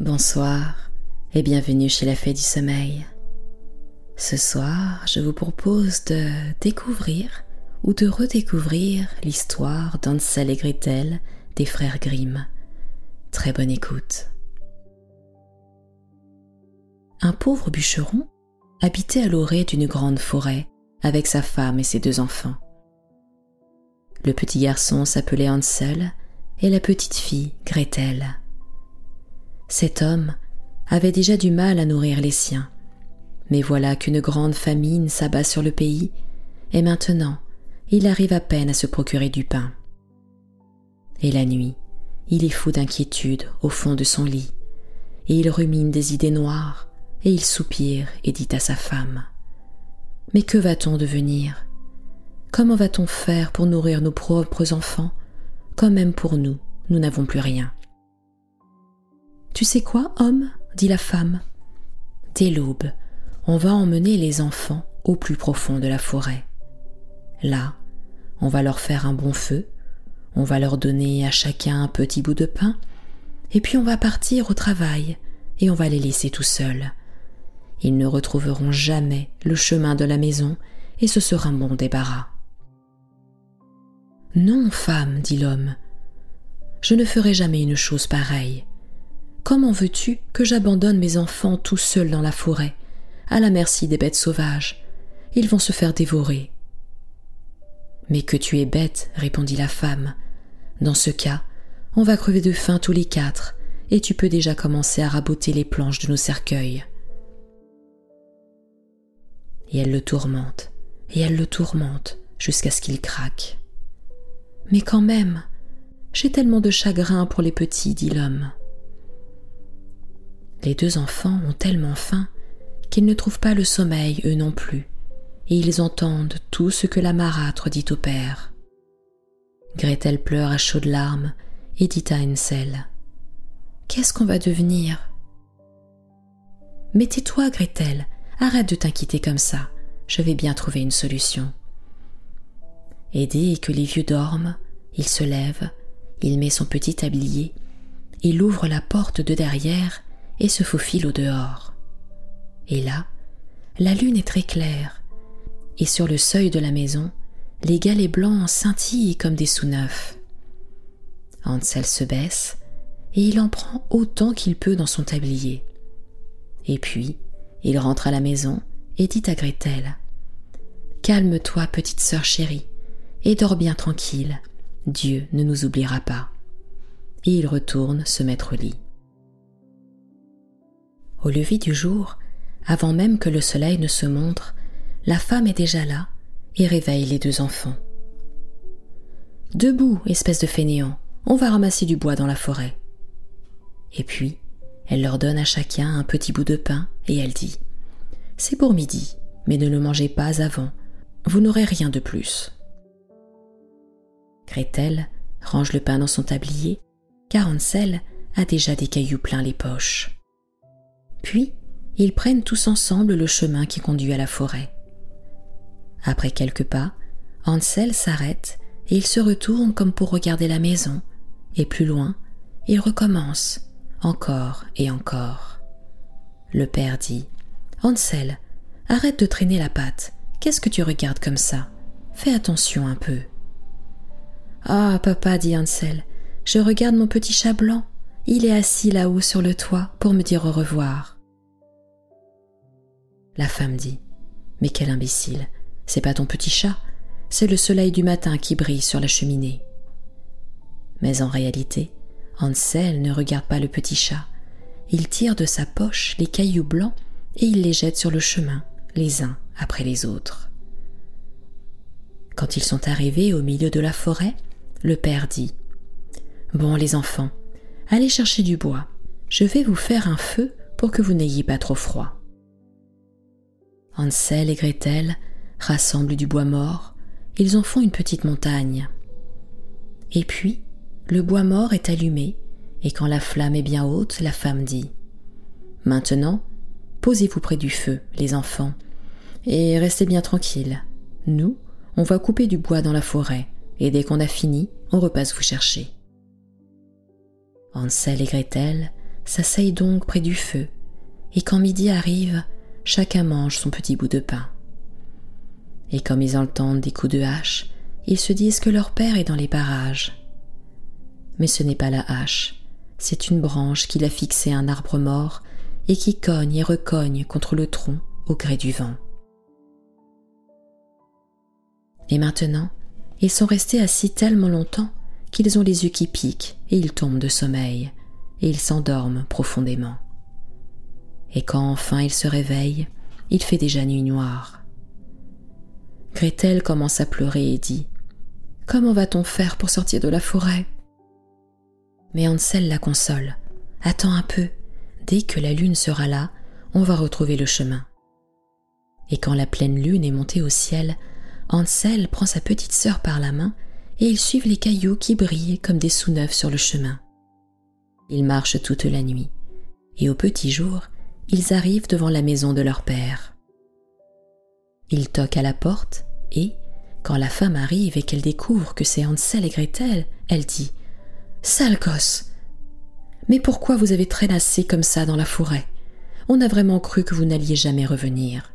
Bonsoir et bienvenue chez la Fée du Sommeil. Ce soir, je vous propose de découvrir ou de redécouvrir l'histoire d'Ansel et Gretel des frères Grimm. Très bonne écoute. Un pauvre bûcheron habitait à l'orée d'une grande forêt avec sa femme et ses deux enfants. Le petit garçon s'appelait Hansel et la petite fille Gretel. Cet homme avait déjà du mal à nourrir les siens. Mais voilà qu'une grande famine s'abat sur le pays, et maintenant il arrive à peine à se procurer du pain. Et la nuit, il est fou d'inquiétude au fond de son lit, et il rumine des idées noires, et il soupire et dit à sa femme Mais que va-t-on devenir? Comment va-t-on faire pour nourrir nos propres enfants, quand même pour nous, nous n'avons plus rien tu sais quoi, homme dit la femme. Dès l'aube, on va emmener les enfants au plus profond de la forêt. Là, on va leur faire un bon feu, on va leur donner à chacun un petit bout de pain, et puis on va partir au travail, et on va les laisser tout seuls. Ils ne retrouveront jamais le chemin de la maison, et ce sera un bon débarras. Non, femme, dit l'homme, je ne ferai jamais une chose pareille. Comment veux-tu que j'abandonne mes enfants tout seuls dans la forêt, à la merci des bêtes sauvages? Ils vont se faire dévorer. Mais que tu es bête, répondit la femme. Dans ce cas, on va crever de faim tous les quatre, et tu peux déjà commencer à raboter les planches de nos cercueils. Et elle le tourmente, et elle le tourmente, jusqu'à ce qu'il craque. Mais quand même, j'ai tellement de chagrin pour les petits, dit l'homme. Les deux enfants ont tellement faim qu'ils ne trouvent pas le sommeil eux non plus, et ils entendent tout ce que la marâtre dit au père. Gretel pleure à chaudes larmes et dit à Hansel Qu'est-ce qu'on va devenir Mais tais-toi, Gretel, arrête de t'inquiéter comme ça, je vais bien trouver une solution. Et dès que les vieux dorment, il se lève, il met son petit tablier, il ouvre la porte de derrière et se faufile au dehors. Et là, la lune est très claire, et sur le seuil de la maison, les galets blancs scintillent comme des sous-neufs. Hansel se baisse, et il en prend autant qu'il peut dans son tablier. Et puis, il rentre à la maison et dit à Gretel Calme-toi, petite sœur chérie, et dors bien tranquille. Dieu ne nous oubliera pas. Et il retourne se mettre au lit. Au lever du jour, avant même que le soleil ne se montre, la femme est déjà là et réveille les deux enfants. Debout, espèce de fainéant, on va ramasser du bois dans la forêt. Et puis, elle leur donne à chacun un petit bout de pain et elle dit C'est pour midi, mais ne le mangez pas avant, vous n'aurez rien de plus. Gretel range le pain dans son tablier, car Hansel a déjà des cailloux pleins les poches. Puis, ils prennent tous ensemble le chemin qui conduit à la forêt. Après quelques pas, Hansel s'arrête et il se retourne comme pour regarder la maison, et plus loin, il recommence, encore et encore. Le père dit Hansel, arrête de traîner la patte, qu'est-ce que tu regardes comme ça? Fais attention un peu. Ah, papa, dit Hansel, je regarde mon petit chat blanc. Il est assis là-haut sur le toit pour me dire au revoir. La femme dit Mais quel imbécile C'est pas ton petit chat, c'est le soleil du matin qui brille sur la cheminée. Mais en réalité, Hansel ne regarde pas le petit chat. Il tire de sa poche les cailloux blancs et il les jette sur le chemin, les uns après les autres. Quand ils sont arrivés au milieu de la forêt, le père dit Bon, les enfants, allez chercher du bois. Je vais vous faire un feu pour que vous n'ayez pas trop froid. Hansel et Gretel rassemblent du bois mort, ils en font une petite montagne. Et puis, le bois mort est allumé, et quand la flamme est bien haute, la femme dit Maintenant, posez-vous près du feu, les enfants, et restez bien tranquilles. Nous, on va couper du bois dans la forêt, et dès qu'on a fini, on repasse vous chercher. Hansel et Gretel s'asseyent donc près du feu, et quand midi arrive, chacun mange son petit bout de pain. Et comme ils entendent des coups de hache, ils se disent que leur père est dans les parages. Mais ce n'est pas la hache, c'est une branche qu'il a fixée à un arbre mort et qui cogne et recogne contre le tronc au gré du vent. Et maintenant, ils sont restés assis tellement longtemps qu'ils ont les yeux qui piquent et ils tombent de sommeil, et ils s'endorment profondément. Et quand enfin ils se réveillent, il fait déjà nuit noire. Gretel commence à pleurer et dit Comment va-t-on faire pour sortir de la forêt? Mais Hansel la console. Attends un peu. Dès que la lune sera là, on va retrouver le chemin. Et quand la pleine lune est montée au ciel, Hansel prend sa petite sœur par la main et ils suivent les cailloux qui brillent comme des sous-neufs sur le chemin. Ils marchent toute la nuit, et au petit jour, ils arrivent devant la maison de leur père. Ils toquent à la porte, et, quand la femme arrive et qu'elle découvre que c'est Hansel et Gretel, elle dit Sale gosse Mais pourquoi vous avez traînassé comme ça dans la forêt? On a vraiment cru que vous n'alliez jamais revenir.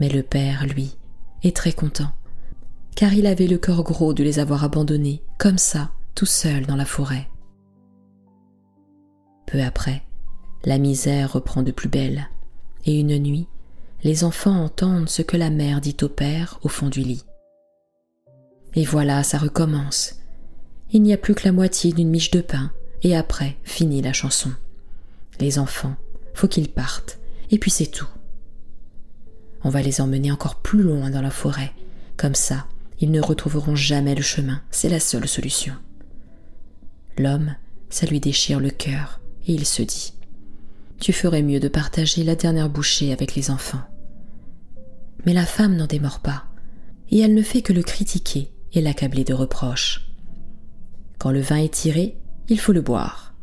Mais le père, lui, est très content car il avait le cœur gros de les avoir abandonnés, comme ça, tout seul dans la forêt. Peu après, la misère reprend de plus belle, et une nuit, les enfants entendent ce que la mère dit au père au fond du lit. Et voilà, ça recommence. Il n'y a plus que la moitié d'une miche de pain, et après, finit la chanson. Les enfants, faut qu'ils partent, et puis c'est tout. On va les emmener encore plus loin dans la forêt, comme ça, ils ne retrouveront jamais le chemin, c'est la seule solution. L'homme, ça lui déchire le cœur, et il se dit Tu ferais mieux de partager la dernière bouchée avec les enfants. Mais la femme n'en démord pas, et elle ne fait que le critiquer et l'accabler de reproches. Quand le vin est tiré, il faut le boire.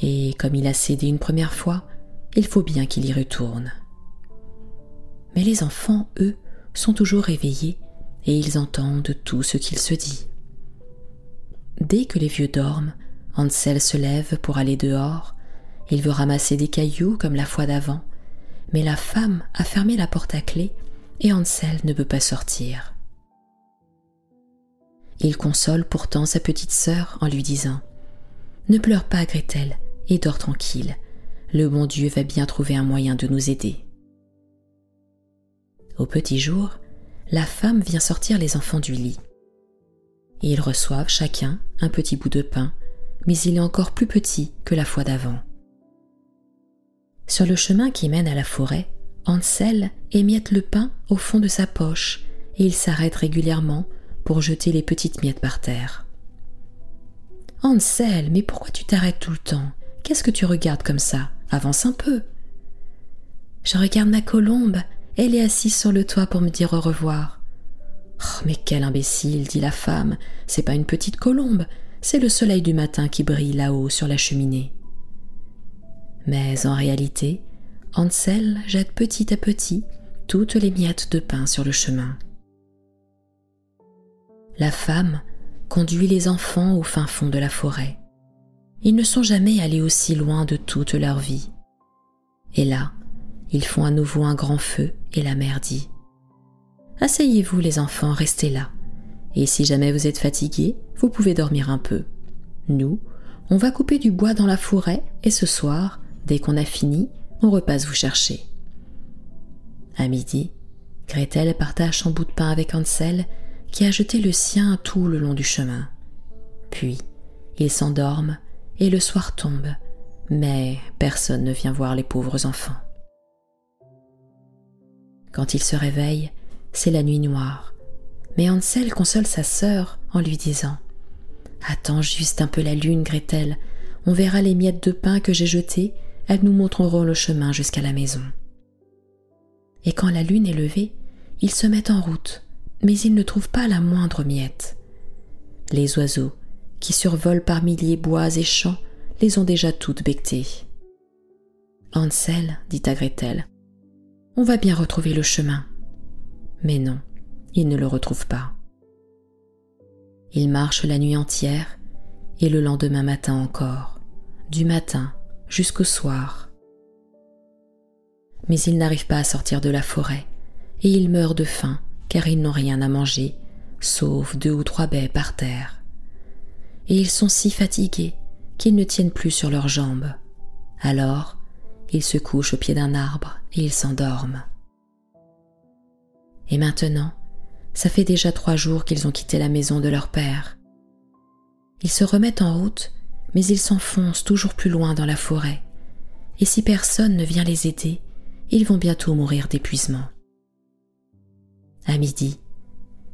Et comme il a cédé une première fois, il faut bien qu'il y retourne. Mais les enfants, eux, sont toujours réveillés et ils entendent tout ce qu'il se dit. Dès que les vieux dorment, Hansel se lève pour aller dehors. Il veut ramasser des cailloux comme la fois d'avant, mais la femme a fermé la porte à clé et Hansel ne peut pas sortir. Il console pourtant sa petite sœur en lui disant Ne pleure pas, Gretel, et dors tranquille. Le bon Dieu va bien trouver un moyen de nous aider. Au petit jour, la femme vient sortir les enfants du lit. ils reçoivent chacun un petit bout de pain, mais il est encore plus petit que la fois d'avant. Sur le chemin qui mène à la forêt, Hansel émiette le pain au fond de sa poche et il s'arrête régulièrement pour jeter les petites miettes par terre. Hansel, mais pourquoi tu t'arrêtes tout le temps? Qu'est-ce que tu regardes comme ça? Avance un peu. Je regarde ma colombe, elle est assise sur le toit pour me dire au revoir. Oh, mais quel imbécile, dit la femme, c'est pas une petite colombe, c'est le soleil du matin qui brille là-haut sur la cheminée. Mais en réalité, Hansel jette petit à petit toutes les miettes de pain sur le chemin. La femme conduit les enfants au fin fond de la forêt. Ils ne sont jamais allés aussi loin de toute leur vie. Et là, ils font à nouveau un grand feu et la mère dit Asseyez-vous les enfants, restez là. Et si jamais vous êtes fatigués, vous pouvez dormir un peu. Nous, on va couper du bois dans la forêt et ce soir, dès qu'on a fini, on repasse vous chercher. À midi, Gretel partage son bout de pain avec Hansel qui a jeté le sien tout le long du chemin. Puis, ils s'endorment et le soir tombe, mais personne ne vient voir les pauvres enfants. Quand il se réveille, c'est la nuit noire. Mais Hansel console sa sœur en lui disant Attends juste un peu la lune, Gretel. On verra les miettes de pain que j'ai jetées, elles nous montreront le chemin jusqu'à la maison. Et quand la lune est levée, ils se mettent en route, mais ils ne trouvent pas la moindre miette. Les oiseaux, qui survolent par milliers bois et champs, les ont déjà toutes bectées. Hansel, dit à Gretel, on va bien retrouver le chemin. Mais non, il ne le retrouve pas. Il marche la nuit entière et le lendemain matin encore. du matin jusqu'au soir. Mais ils n'arrivent pas à sortir de la forêt, et ils meurent de faim car ils n'ont rien à manger, sauf deux ou trois baies par terre. Et ils sont si fatigués qu'ils ne tiennent plus sur leurs jambes. Alors, ils se couchent au pied d'un arbre et ils s'endorment. Et maintenant, ça fait déjà trois jours qu'ils ont quitté la maison de leur père. Ils se remettent en route, mais ils s'enfoncent toujours plus loin dans la forêt, et si personne ne vient les aider, ils vont bientôt mourir d'épuisement. À midi,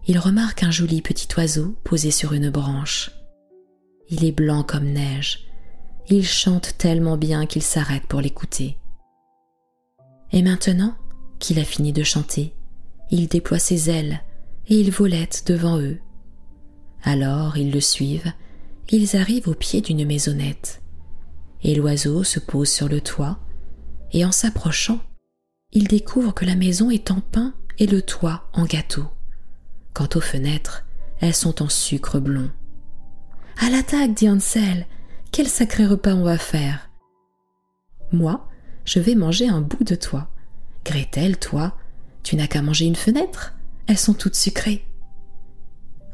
ils remarquent un joli petit oiseau posé sur une branche. Il est blanc comme neige. Il chante tellement bien qu'ils s'arrêtent pour l'écouter. Et maintenant qu'il a fini de chanter, il déploie ses ailes et il volette devant eux. Alors ils le suivent, ils arrivent au pied d'une maisonnette. Et l'oiseau se pose sur le toit, et en s'approchant, il découvre que la maison est en pain et le toit en gâteau. Quant aux fenêtres, elles sont en sucre blond. À l'attaque, dit Hansel, quel sacré repas on va faire? Moi, je vais manger un bout de toit. Gretel, toi, tu n'as qu'à manger une fenêtre. Elles sont toutes sucrées.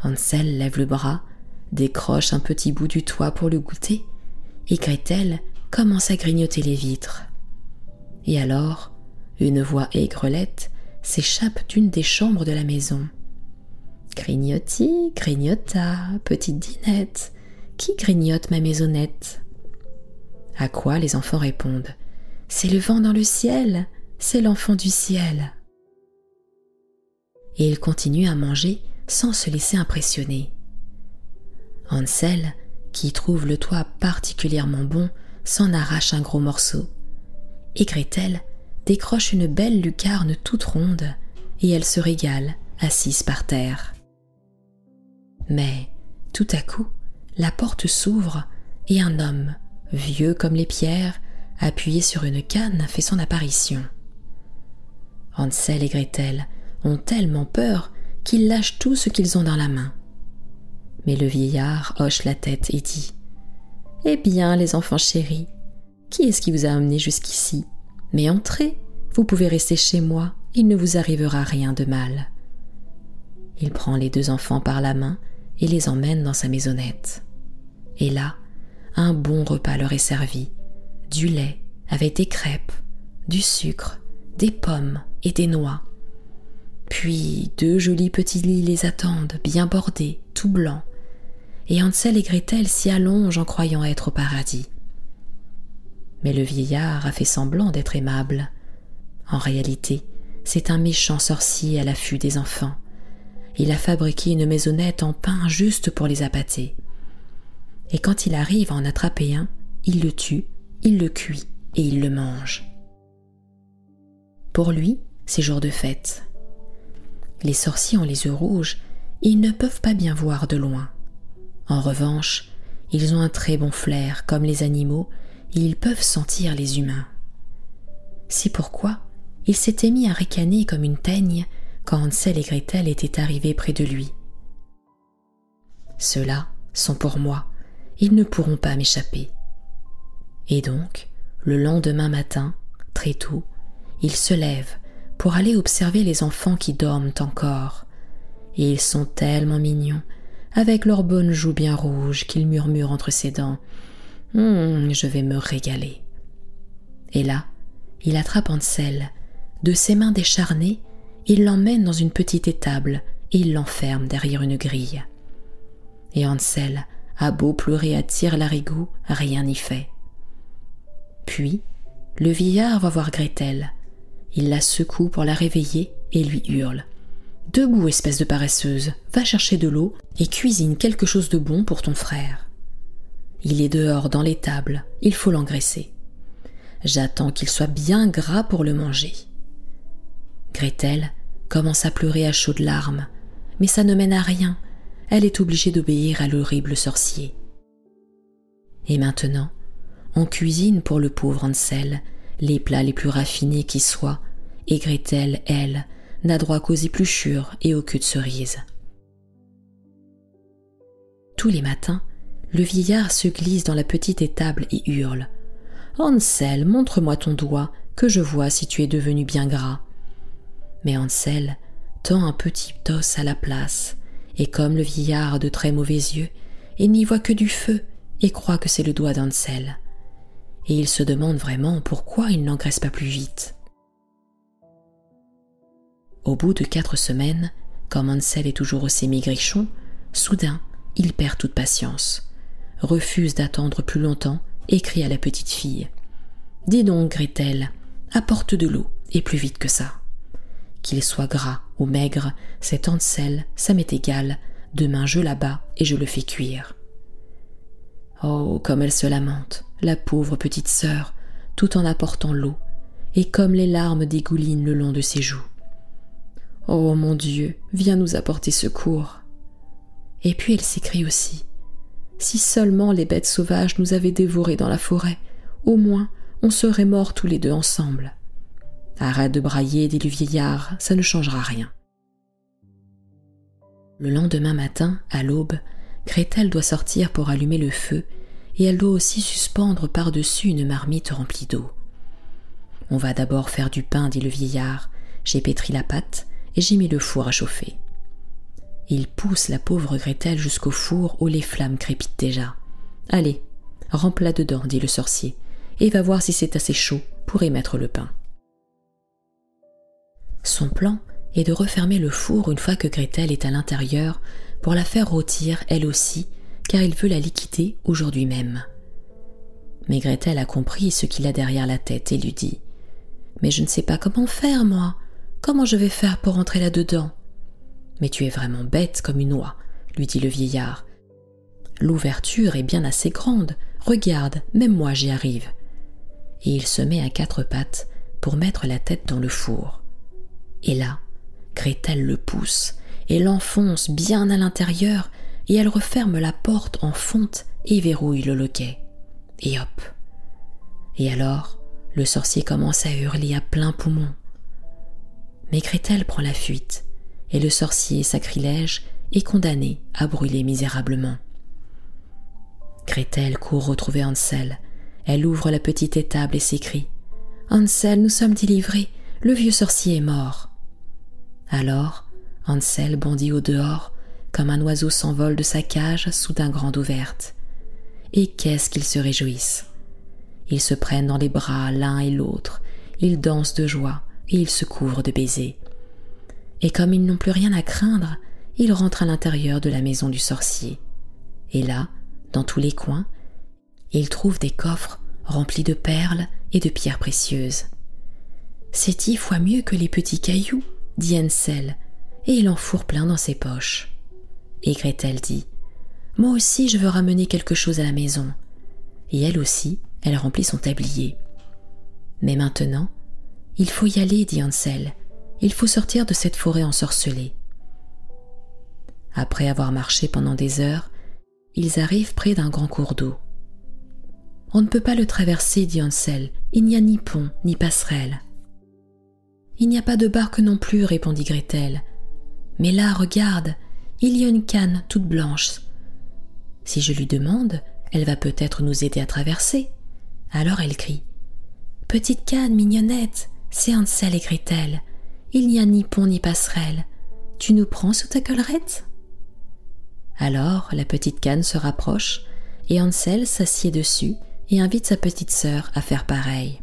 Hansel lève le bras, décroche un petit bout du toit pour le goûter, et Gretel commence à grignoter les vitres. Et alors, une voix aigrelette s'échappe d'une des chambres de la maison. Grignoti, grignota, petite dinette, qui grignote ma maisonnette? À quoi les enfants répondent? C'est le vent dans le ciel, c'est l'enfant du ciel. Et ils continuent à manger sans se laisser impressionner. Hansel, qui trouve le toit particulièrement bon, s'en arrache un gros morceau. Et Gretel décroche une belle lucarne toute ronde et elle se régale, assise par terre. Mais, tout à coup, la porte s'ouvre et un homme, vieux comme les pierres, appuyé sur une canne, fait son apparition. Hansel et Gretel ont tellement peur qu'ils lâchent tout ce qu'ils ont dans la main. Mais le vieillard hoche la tête et dit Eh bien, les enfants chéris, qui est-ce qui vous a amené jusqu'ici? Mais entrez, vous pouvez rester chez moi, il ne vous arrivera rien de mal. Il prend les deux enfants par la main et les emmène dans sa maisonnette. Et là, un bon repas leur est servi, du lait avec des crêpes, du sucre, des pommes et des noix. Puis deux jolis petits lits les attendent, bien bordés, tout blancs, et Hansel et Gretel s'y allongent en croyant être au paradis. Mais le vieillard a fait semblant d'être aimable. En réalité, c'est un méchant sorcier à l'affût des enfants. Il a fabriqué une maisonnette en pain juste pour les appâter. Et quand il arrive à en attraper un, il le tue, il le cuit et il le mange. Pour lui, c'est jour de fête. Les sorciers ont les yeux rouges et ils ne peuvent pas bien voir de loin. En revanche, ils ont un très bon flair comme les animaux ils peuvent sentir les humains. C'est pourquoi il s'était mis à ricaner comme une teigne quand Hansel et Gretel étaient arrivés près de lui. Ceux-là sont pour moi, ils ne pourront pas m'échapper. Et donc, le lendemain matin, très tôt, il se lève pour aller observer les enfants qui dorment encore. Et ils sont tellement mignons, avec leurs bonnes joues bien rouges, qu'il murmure entre ses dents Hum, je vais me régaler. Et là, il attrape Ansel. De ses mains décharnées, il l'emmène dans une petite étable et il l'enferme derrière une grille. Et Ansel a beau pleurer à tire larigot, rien n'y fait. Puis, le vieillard va voir Gretel. Il la secoue pour la réveiller et lui hurle. Debout, espèce de paresseuse, va chercher de l'eau et cuisine quelque chose de bon pour ton frère. Il est dehors dans l'étable, il faut l'engraisser. J'attends qu'il soit bien gras pour le manger. Gretel commence à pleurer à chaudes larmes, mais ça ne mène à rien. Elle est obligée d'obéir à l'horrible sorcier. Et maintenant, on cuisine pour le pauvre Ansel les plats les plus raffinés qui soient, et Gretel, elle, n'a droit qu'aux épluchures et aux queues de cerises. Tous les matins, le vieillard se glisse dans la petite étable et hurle. Hansel, montre-moi ton doigt, que je vois si tu es devenu bien gras. Mais Hansel tend un petit os à la place, et comme le vieillard a de très mauvais yeux, il n'y voit que du feu et croit que c'est le doigt d'Hansel. Et il se demande vraiment pourquoi il n'engraisse pas plus vite. Au bout de quatre semaines, comme Hansel est toujours aussi maigrichon, soudain, il perd toute patience, refuse d'attendre plus longtemps et crie à la petite fille. Dis donc, Gretel, apporte de l'eau, et plus vite que ça. Qu'il soit gras ou maigre, cet Hansel, ça m'est égal, demain je bats et je le fais cuire. Oh, comme elle se lamente, la pauvre petite sœur, tout en apportant l'eau, et comme les larmes dégoulinent le long de ses joues. Oh mon Dieu, viens nous apporter secours. Et puis elle s'écrie aussi. Si seulement les bêtes sauvages nous avaient dévorés dans la forêt, au moins on serait morts tous les deux ensemble. Arrête de brailler, dit le vieillard, ça ne changera rien. Le lendemain matin, à l'aube, Gretel doit sortir pour allumer le feu, et elle doit aussi suspendre par-dessus une marmite remplie d'eau. On va d'abord faire du pain, dit le vieillard. J'ai pétri la pâte, et j'ai mis le four à chauffer. Il pousse la pauvre Gretel jusqu'au four où les flammes crépitent déjà. Allez, remplis dedans, dit le sorcier, et va voir si c'est assez chaud pour y mettre le pain. Son plan est de refermer le four une fois que Gretel est à l'intérieur pour la faire rôtir elle aussi, car il veut la liquider aujourd'hui même. Mais Gretel a compris ce qu'il a derrière la tête et lui dit Mais je ne sais pas comment faire, moi. Comment je vais faire pour entrer là-dedans Mais tu es vraiment bête comme une oie, lui dit le vieillard. L'ouverture est bien assez grande. Regarde, même moi j'y arrive. Et il se met à quatre pattes pour mettre la tête dans le four. Et là, Gretel le pousse et l'enfonce bien à l'intérieur, et elle referme la porte en fonte et verrouille le loquet. Et hop. Et alors, le sorcier commence à hurler à plein poumon. Mais Gretel prend la fuite, et le sorcier sacrilège est condamné à brûler misérablement. Gretel court retrouver Hansel. Elle ouvre la petite étable et s'écrie Hansel, nous sommes délivrés, le vieux sorcier est mort. Alors, Hansel bondit au dehors, comme un oiseau s'envole de sa cage soudain grande ouverte. Et qu'est-ce qu'ils se réjouissent Ils se prennent dans les bras l'un et l'autre, ils dansent de joie, et ils se couvrent de baisers. Et comme ils n'ont plus rien à craindre, ils rentrent à l'intérieur de la maison du sorcier. Et là, dans tous les coins, ils trouvent des coffres remplis de perles et de pierres précieuses. C'est dix fois mieux que les petits cailloux, dit Hansel, et il en fourre plein dans ses poches. Et Gretel dit Moi aussi je veux ramener quelque chose à la maison. Et elle aussi, elle remplit son tablier. Mais maintenant, il faut y aller, dit Hansel. Il faut sortir de cette forêt ensorcelée. Après avoir marché pendant des heures, ils arrivent près d'un grand cours d'eau. On ne peut pas le traverser, dit Hansel. Il n'y a ni pont, ni passerelle. Il n'y a pas de barque non plus, répondit Gretel. Mais là, regarde, il y a une canne toute blanche. Si je lui demande, elle va peut-être nous aider à traverser. Alors elle crie. Petite canne, mignonnette, c'est Hansel et Gretel. Il n'y a ni pont ni passerelle. Tu nous prends sous ta collerette? Alors la petite canne se rapproche et Hansel s'assied dessus et invite sa petite sœur à faire pareil.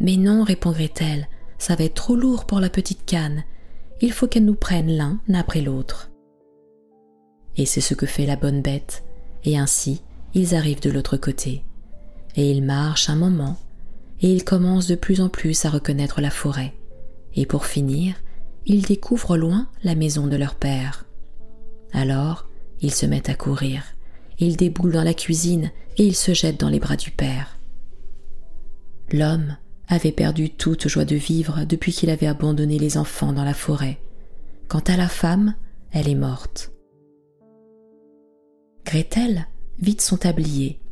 Mais non, répond Gretel, ça va être trop lourd pour la petite canne. Il faut qu'elle nous prenne l'un après l'autre. Et c'est ce que fait la bonne bête, et ainsi ils arrivent de l'autre côté. Et ils marchent un moment, et ils commencent de plus en plus à reconnaître la forêt. Et pour finir, ils découvrent loin la maison de leur père. Alors, ils se mettent à courir. Ils déboulent dans la cuisine et ils se jettent dans les bras du père. L'homme avait perdu toute joie de vivre depuis qu'il avait abandonné les enfants dans la forêt. Quant à la femme, elle est morte. Gretel vide son tablier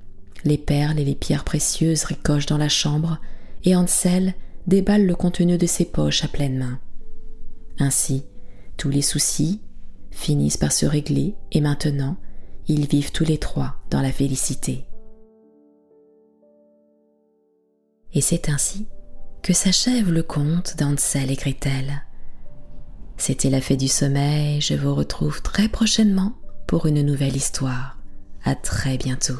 les perles et les pierres précieuses ricochent dans la chambre, et Hansel déballe le contenu de ses poches à pleine main. Ainsi, tous les soucis finissent par se régler, et maintenant, ils vivent tous les trois dans la félicité. Et c'est ainsi que s'achève le conte d'Ansel et Gretel. C'était la fée du sommeil, je vous retrouve très prochainement pour une nouvelle histoire. À très bientôt.